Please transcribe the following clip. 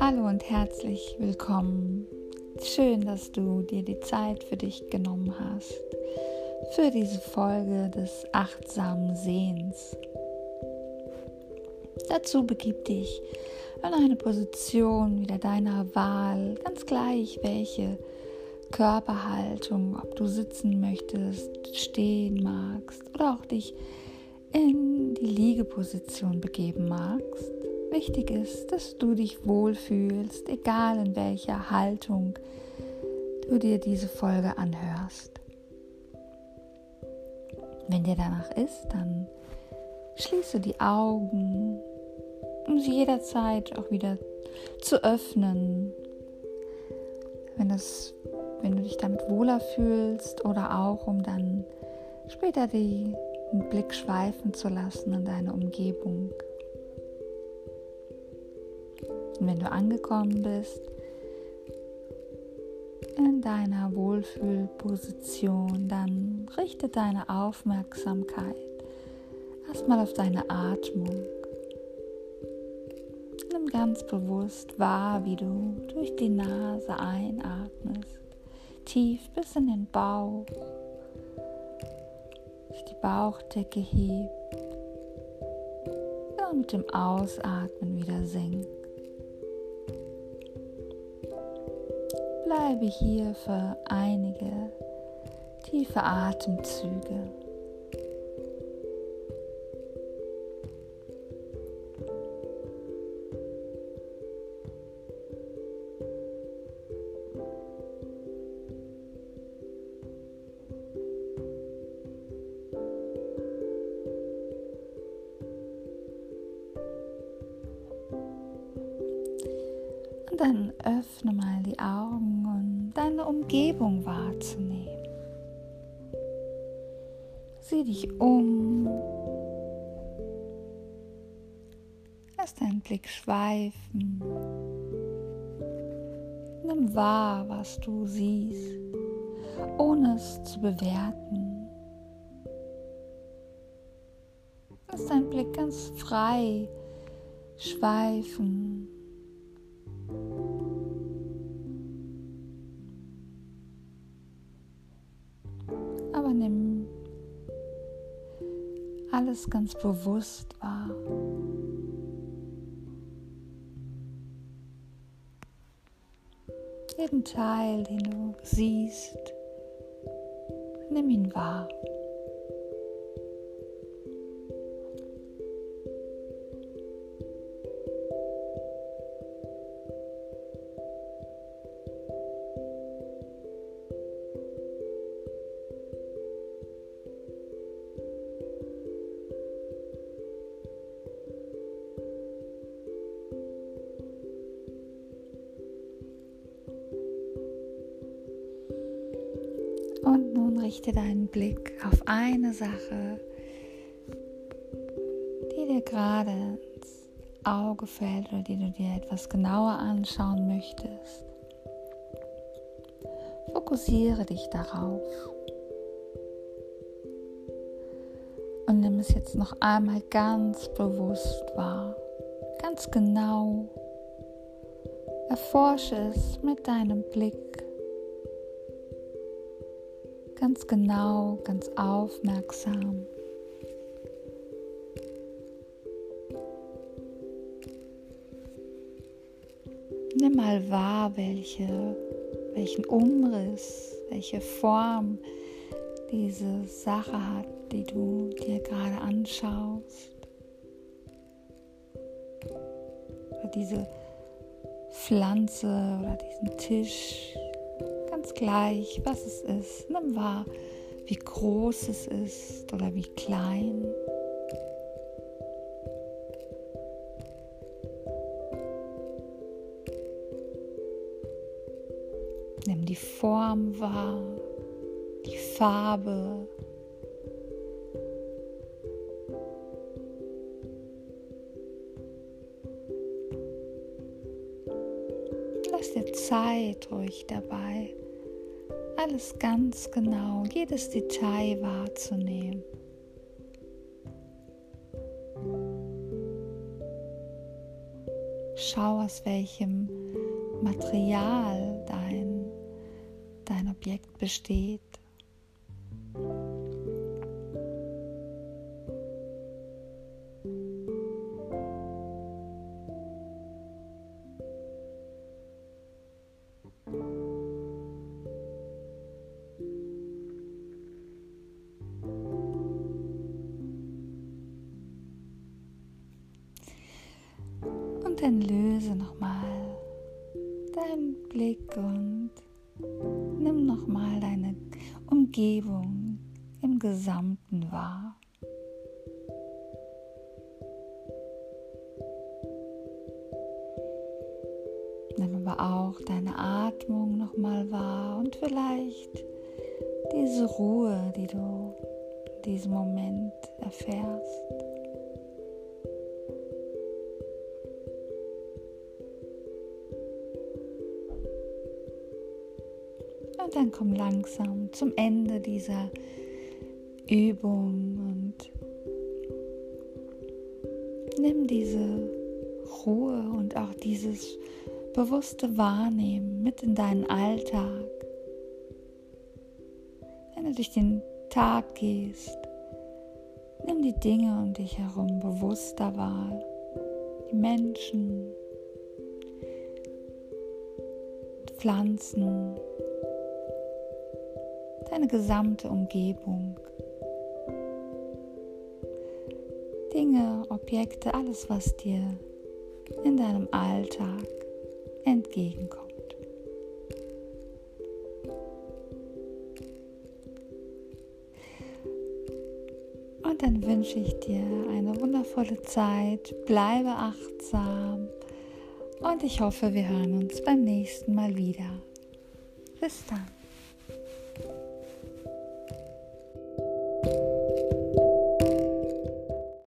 Hallo und herzlich willkommen. Schön, dass du dir die Zeit für dich genommen hast, für diese Folge des achtsamen Sehens. Dazu begib dich in eine Position wieder deiner Wahl, ganz gleich welche Körperhaltung, ob du sitzen möchtest, stehen magst oder auch dich in die Liegeposition begeben magst. Wichtig ist, dass du dich wohlfühlst, egal in welcher Haltung du dir diese Folge anhörst. Wenn dir danach ist, dann schließe die Augen, um sie jederzeit auch wieder zu öffnen, wenn, das, wenn du dich damit wohler fühlst oder auch um dann später den Blick schweifen zu lassen in deine Umgebung. Und wenn du angekommen bist in deiner Wohlfühlposition, dann richte deine Aufmerksamkeit erstmal auf deine Atmung. Nimm ganz bewusst wahr, wie du durch die Nase einatmest, tief bis in den Bauch, sich die Bauchdecke hebt und mit dem Ausatmen wieder senkt. Bleibe hier für einige tiefe Atemzüge. Und dann öffne mal die Augen und deine Umgebung wahrzunehmen. Sieh dich um. Lass deinen Blick schweifen. Nimm wahr, was du siehst, ohne es zu bewerten. Lass deinen Blick ganz frei schweifen alles ganz bewusst wahr. Jeden Teil, den du siehst, nimm ihn wahr. Und nun richte deinen Blick auf eine Sache, die dir gerade ins Auge fällt oder die du dir etwas genauer anschauen möchtest. Fokussiere dich darauf. Und nimm es jetzt noch einmal ganz bewusst wahr, ganz genau. Erforsche es mit deinem Blick ganz genau, ganz aufmerksam. Nimm mal wahr, welche, welchen Umriss, welche Form diese Sache hat, die du dir gerade anschaust. Oder diese Pflanze oder diesen Tisch, ganz gleich, was es ist. Nimm wahr, wie groß es ist oder wie klein. Nimm die Form wahr, die Farbe. Lass dir Zeit ruhig dabei alles ganz genau, jedes Detail wahrzunehmen. Schau, aus welchem Material dein, dein Objekt besteht. Dann löse nochmal deinen Blick und nimm nochmal deine Umgebung im Gesamten wahr. Nimm aber auch deine Atmung nochmal wahr und vielleicht diese Ruhe, die du in diesem Moment erfährst. Und dann komm langsam zum Ende dieser Übung und nimm diese Ruhe und auch dieses bewusste Wahrnehmen mit in deinen Alltag. Wenn du durch den Tag gehst, nimm die Dinge um dich herum bewusster wahr, die Menschen, Pflanzen, deine gesamte Umgebung. Dinge, Objekte, alles, was dir in deinem Alltag entgegenkommt. Und dann wünsche ich dir eine wundervolle Zeit, bleibe achtsam und ich hoffe, wir hören uns beim nächsten Mal wieder. Bis dann.